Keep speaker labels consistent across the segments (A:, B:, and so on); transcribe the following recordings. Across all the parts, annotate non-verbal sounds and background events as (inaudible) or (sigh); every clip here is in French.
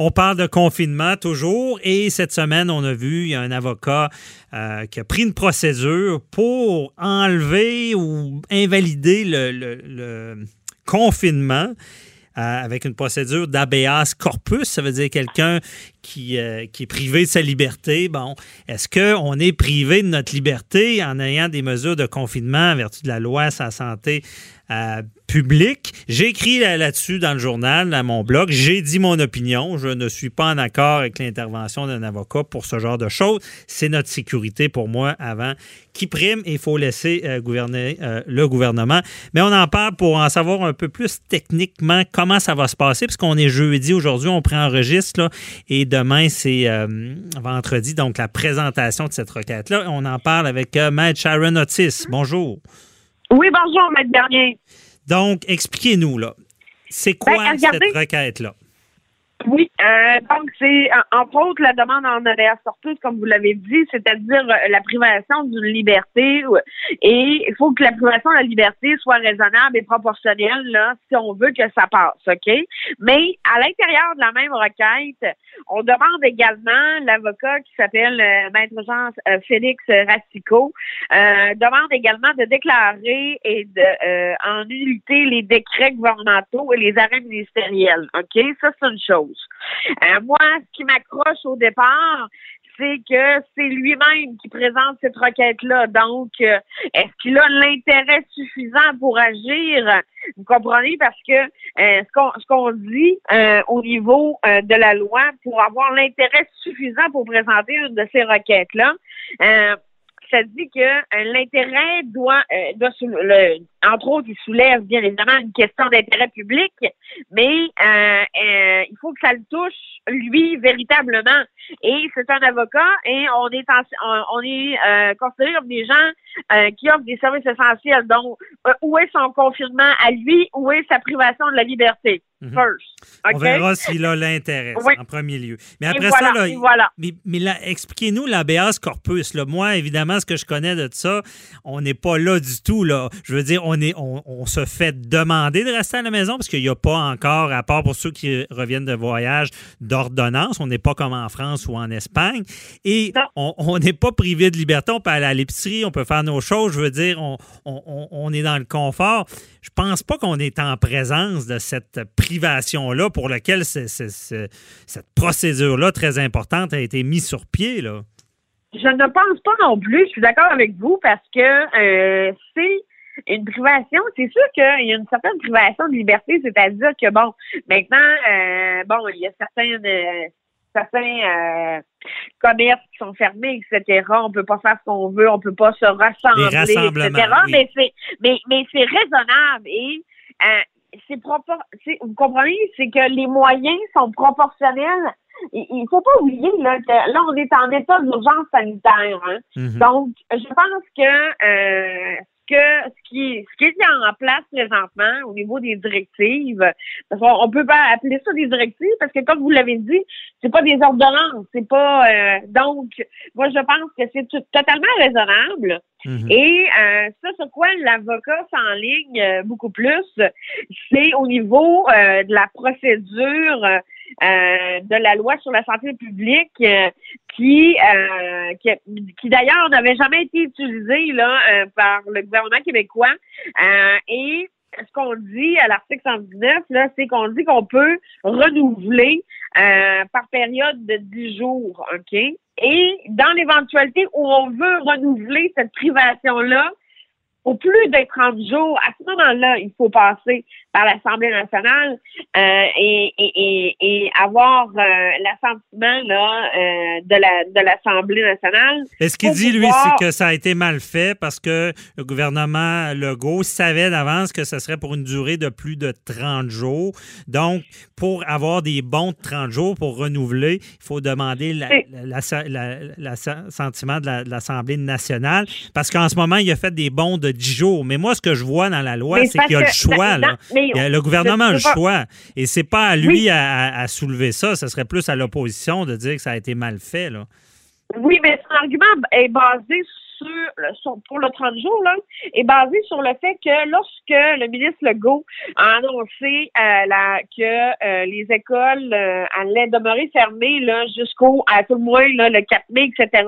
A: On parle de confinement toujours et cette semaine, on a vu, y a un avocat euh, qui a pris une procédure pour enlever ou invalider le, confinement. Euh, avec une procédure d'habeas corpus, ça veut dire quelqu'un qui, euh, qui, est privé de sa liberté. Bon, est-ce qu'on est privé de notre liberté en ayant des mesures de confinement en vertu de la loi la santé euh, publique. J'ai écrit là-dessus dans le journal, dans mon blog. J'ai dit mon opinion. Je ne suis pas en accord avec l'intervention d'un avocat pour ce genre de choses. C'est notre sécurité pour moi avant qui prime et il faut laisser euh, gouverner euh, le gouvernement. Mais on en parle pour en savoir un peu plus techniquement comment ça va se passer, parce qu'on est jeudi aujourd'hui, on prend enregistre là, et demain c'est vendredi, donc la présentation de cette requête-là. On en parle avec Maître Sharon Otis. Bonjour.
B: Oui, bonjour, Maître Bernier.
A: Donc, expliquez-nous, là. C'est quoi ben, cette requête-là?
B: Oui, euh, donc c'est entre autres la demande en habeas corpus, comme vous l'avez dit, c'est-à-dire euh, la privation d'une liberté. Et il faut que la privation de la liberté soit raisonnable et proportionnelle là, si on veut que ça passe, ok? Mais à l'intérieur de la même requête, on demande également l'avocat qui s'appelle euh, Maître Jean euh, Félix Rastico demande également de déclarer et de en nullité les décrets gouvernementaux et les arrêts ministériels, ok? Ça c'est une chose. Euh, moi, ce qui m'accroche au départ, c'est que c'est lui-même qui présente cette requête-là. Donc, euh, est-ce qu'il a l'intérêt suffisant pour agir? Vous comprenez? Parce que euh, ce qu'on dit au niveau de la loi, pour avoir l'intérêt suffisant pour présenter une de ces requêtes-là, ça dit que euh, l'intérêt doit, euh, doit le, entre autres, il soulève bien évidemment une question d'intérêt public, mais euh, il faut que ça le touche lui véritablement. Et c'est un avocat et on est on, est considéré comme des gens qui offrent des services essentiels. Donc, où est son confinement à lui, où est sa privation de la liberté?
A: Mhm. First. On verra s'il a l'intérêt en premier lieu. Mais après ça,
B: voilà.
A: mais, expliquez-nous l'ABS corpus. Là. Moi, évidemment, ce que je connais de ça, on n'est pas là du tout. Là. Je veux dire, on, est, on, se fait demander de rester à la maison parce qu'il n'y a pas encore, à part pour ceux qui reviennent de voyage, On n'est pas comme en France ou en Espagne. Et on n'est pas privé de liberté. On peut aller à l'épicerie, on peut faire nos choses. Je veux dire, on, on est dans le confort. Je pense pas qu'on est en présence de cette privation-là pour laquelle cette procédure-là très importante a été mise sur pied. Là.
B: Je ne pense pas non plus. Je suis d'accord avec vous parce que euh, c'est une privation, c'est sûr qu'il y a une certaine privation de liberté, c'est-à-dire que bon, maintenant, euh, bon, il y a certaines euh, certains commerces qui sont fermés, etc. On peut pas faire ce qu'on veut, on peut pas se rassembler, etc. Mais c'est mais mais c'est raisonnable et c'est propre, vous comprenez, c'est que les moyens sont proportionnels. Il, faut pas oublier là, que là, on est en état d'urgence sanitaire. Hein. Mm-hmm. Donc, je pense que euh, que ce qui, ce qui est en place présentement au niveau des directives, parce on, peut pas appeler ça des directives parce que comme vous l'avez dit, c'est pas des ordonnances, c'est pas euh, donc moi je pense que c'est totalement raisonnable. Mhm. Et euh, ça, sur quoi l'avocat s'enligne euh, beaucoup plus, c'est au niveau de la procédure euh, de la loi sur la santé publique euh, qui, euh, qui, qui d'ailleurs n'avait jamais été utilisée là par le gouvernement québécois et ce qu'on dit à l'article 119, là, c'est qu'on dit qu'on peut renouveler par période de 10 jours, OK? Et dans l'éventualité où on veut renouveler cette privation-là, plus de 30 jours, à ce moment-là, il faut passer par l'Assemblée nationale euh, et, et, et, avoir euh, l'assentiment là euh, de la de l'Assemblée nationale.
A: Et ce qu'il dit, lui, c'est que ça a été mal fait parce que le gouvernement Legault savait d'avance que ce serait pour une durée de plus de 30 jours? Donc, pour avoir des bons de 30 jours pour renouveler, il faut demander l'assentiment de l'Assemblée nationale parce qu'en ce moment, il a fait des bons de 10 jours. Mais moi, ce que je vois dans la loi, c'est qu'il y a le choix. là. le gouvernement a le choix. Et c'est pas à lui à, soulever ça. Ce serait plus à l'opposition de dire que ça a été mal fait. Là.
B: Oui, mais son argument est basé sur, pour le 30 jours là, est basé sur le fait que lorsque le ministre Legault a annoncé euh, la, que euh, les écoles euh, allaient demeurer fermées là, jusqu'au, à tout le moins là, le 4 mai, etc.,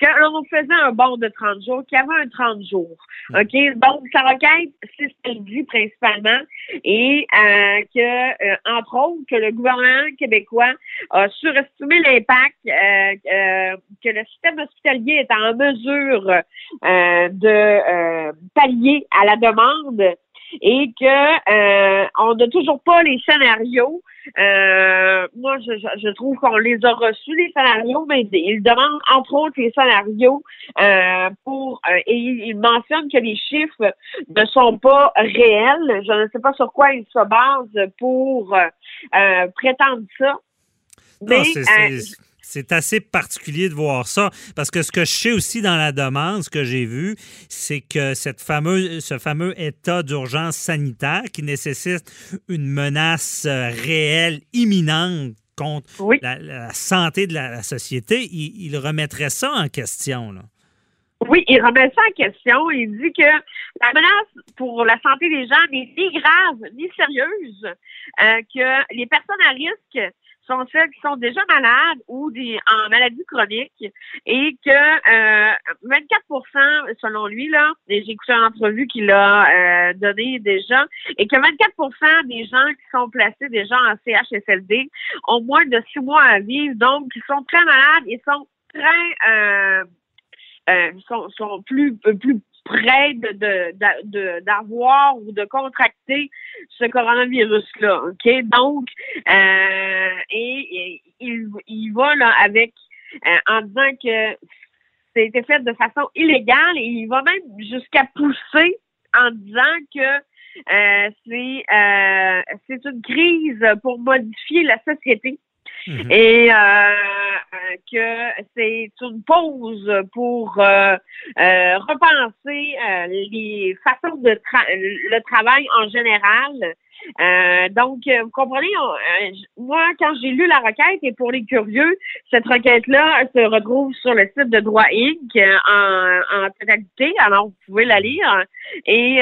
B: qu'on faisait un bond de 30 jours, qu'il y avait un 30 jours. OK? Donc, sa requête, c'est ce qu'elle dit principalement, et que, entre autres, que le gouvernement québécois a surestimé l'impact que le système hospitalier est en mesure de euh, pallier à la demande et que euh, on n'a toujours pas les scénarios. moi, je, trouve qu'on les a reçus, les scénarios, mais ils demandent entre autres les scénarios pour et ils mentionnent que les chiffres ne sont pas réels. Je ne sais pas sur quoi ils se basent pour prétendre ça.
A: Mais, c'est assez particulier de voir ça parce que ce que je sais aussi dans la demande, ce que j'ai vu, c'est que cette fameuse, ce fameux état d'urgence sanitaire qui nécessite une menace euh, réelle, imminente contre la, santé de la, société, il, remettrait ça en question. Là.
B: Oui, il remet ça en question. Il dit que la menace pour la santé des gens n'est ni grave ni sérieuse, euh, que les personnes à risque sont celles qui sont déjà malades ou des, en maladie chronique et que euh, 24% selon lui, là, j'ai écouté une entrevue qu'il a euh, donnée déjà, et que 24% des gens qui sont placés déjà en CHSLD ont moins de six mois à vivre, donc ils sont très malades et sont très euh, euh, sont, sont plus plus près de, d'avoir ou de contracter ce coronavirus-là. OK? Donc, euh, et, il, il va là avec euh, en disant que été fait de façon illégale et il va même jusqu'à pousser en disant que euh, c'est c'est une crise pour modifier la société. Mhm. Et euh, que c'est une pause pour euh, euh, repenser les façons de le travail en général. donc, vous comprenez, moi, quand j'ai lu la requête, et pour les curieux, cette requête-là se retrouve sur le site de Droit Inc. en, en totalité, alors vous pouvez la lire. Et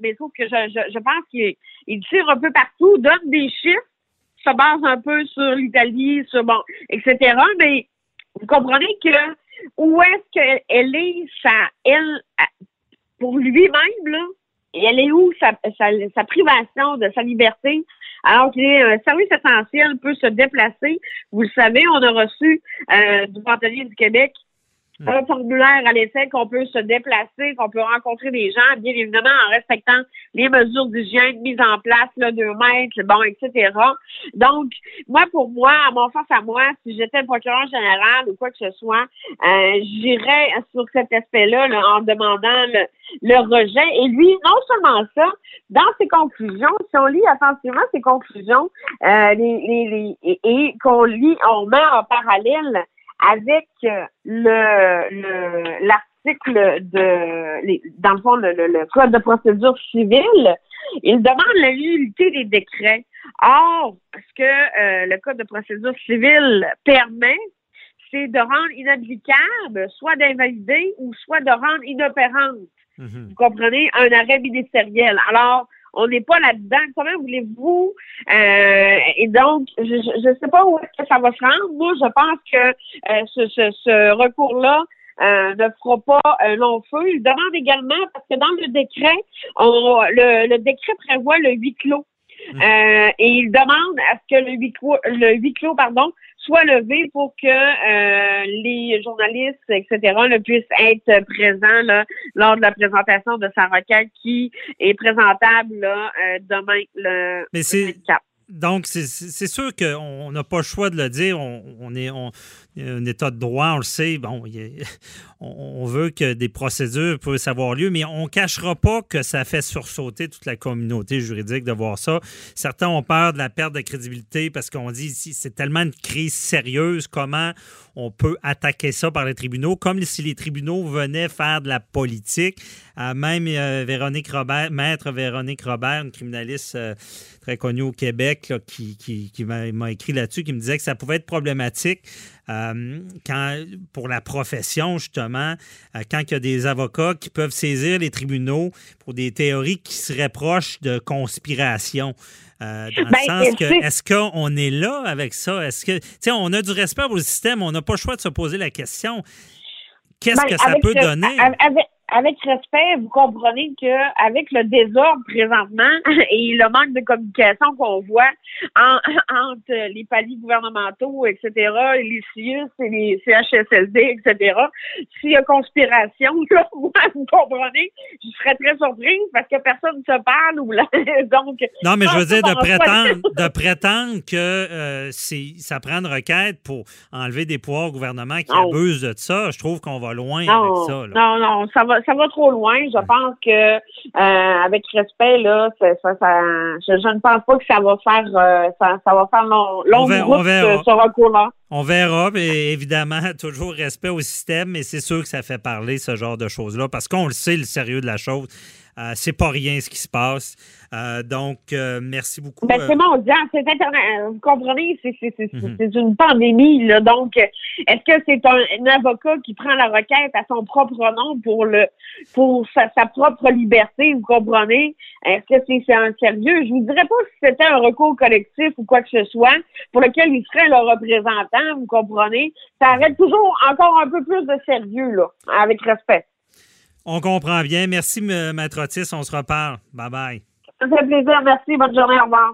B: mais sauf que je, je, je pense qu'il tire un peu partout, donne des chiffres, se base un peu sur l'Italie, sur bon, etc. Mais vous comprenez que où est-ce qu'elle est, sa, elle, pour lui-même, là, elle est où sa, sa, privation de sa liberté, alors qu'il est un service essentiel, peut se déplacer. Vous le savez, on a reçu euh, du bâtonnier du Québec un formulaire à l'effet qu'on peut se déplacer, qu'on peut rencontrer des gens, bien évidemment en respectant les mesures d'hygiène mises en place, là, deux mètres, bon, etc. Donc, moi, pour moi, à mon face à moi, si j'étais le procureur général ou quoi que ce soit, euh, j'irais sur cet aspect-là en demandant le, le rejet. Et lui, non seulement ça, dans ses conclusions, si on lit attentivement ses conclusions, euh, les, les, et qu'on lit, on met en parallèle avec euh, le l'article de dans le fond le, code de procédure civile, il demande la nullité des décrets. Or, ce que euh, le code de procédure civile permet, c'est de rendre inapplicable, soit d'invalider ou soit de rendre inopérante. Mm-hmm. Vous comprenez? Un arrêt ministériel. Alors, on n'est pas là-dedans. Comment voulez-vous? Euh, et donc, je ne sais pas où est-ce que ça va se rendre. Moi, je pense que euh, ce, ce, ce recours-là euh, ne fera pas un long feu. Il demande également, parce que dans le décret, on, le, le décret prévoit le huis clos. Mmh. Euh, et il demande à ce que le huis clos, le huis clos pardon, soit levé pour que euh, les journalistes, etc., ne puissent être présents là, lors de la présentation de sa requête qui est présentable là, euh, demain le,
A: Mais c'est donc, c'est sûr qu'on n'a pas le choix de le dire. On, est un état de droit, on le sait. Bon, (laughs) on, veut que des procédures puissent avoir lieu, mais on ne cachera pas que ça fait sursauter toute la communauté juridique de voir ça. Certains ont peur de la perte de crédibilité parce qu'on dit c'est tellement une crise sérieuse, comment on peut attaquer ça par les tribunaux, comme si les tribunaux venaient faire de la politique. Euh, même euh, Véronique Robert, maître Véronique Robert, une criminaliste euh, très connue au Québec, qui, qui, m'a écrit là-dessus, qui me disait que ça pouvait être problématique quand, pour la profession, justement, quand il y a des avocats qui peuvent saisir les tribunaux pour des théories qui seraient proches de conspiration. Euh, dans le ben, sens que, est-ce qu'on est là avec ça? Est-ce que, tu sais, on a du respect pour le système, on n'a pas le choix de se poser la question. Qu'est-ce ben, que ça peut donner?
B: avec respect, vous comprenez que avec le désordre présentement (laughs) et le manque de communication qu'on voit (laughs) entre les paliers gouvernementaux, etc., les CIUS et les CHSLD, etc., s'il y a conspiration, (laughs) là, vous comprenez, je serais très surprise parce que personne ne se parle ou là, donc.
A: Non, mais je veux dire de prétendre, de prétendre que euh, ça prend une requête pour enlever des pouvoirs au gouvernement qui abusent de ça, je trouve qu'on va loin avec ça.
B: Non, non, ça va ça va trop loin. Je pense que euh, avec respect, là, ça, je, ne pense pas que ça va faire euh, ça, va faire long, long on ce, recours-là.
A: On verra, mais évidemment, (laughs) toujours respect au système, mais c'est sûr que ça fait parler ce genre de choses-là, parce qu'on le sait, le sérieux de la chose. Euh, c'est pas rien ce qui se passe. Euh, donc, euh, merci beaucoup.
B: Ben, c'est mondial, c'est internet. Vous comprenez, mhm. c'est une pandémie. Là. Donc, est-ce que c'est un, avocat qui prend la requête à son propre nom pour le pour sa, propre liberté, vous comprenez? Est-ce que c'est un sérieux? Je vous dirais pas si c'était un recours collectif ou quoi que ce soit, pour lequel il serait le représentant, vous comprenez? Ça arrête toujours encore un peu plus de sérieux, là, avec respect.
A: On comprend bien. Merci, Maître Otis. On se reparle. Bye bye.
B: Ça fait plaisir. Merci. Bonne journée. Au revoir.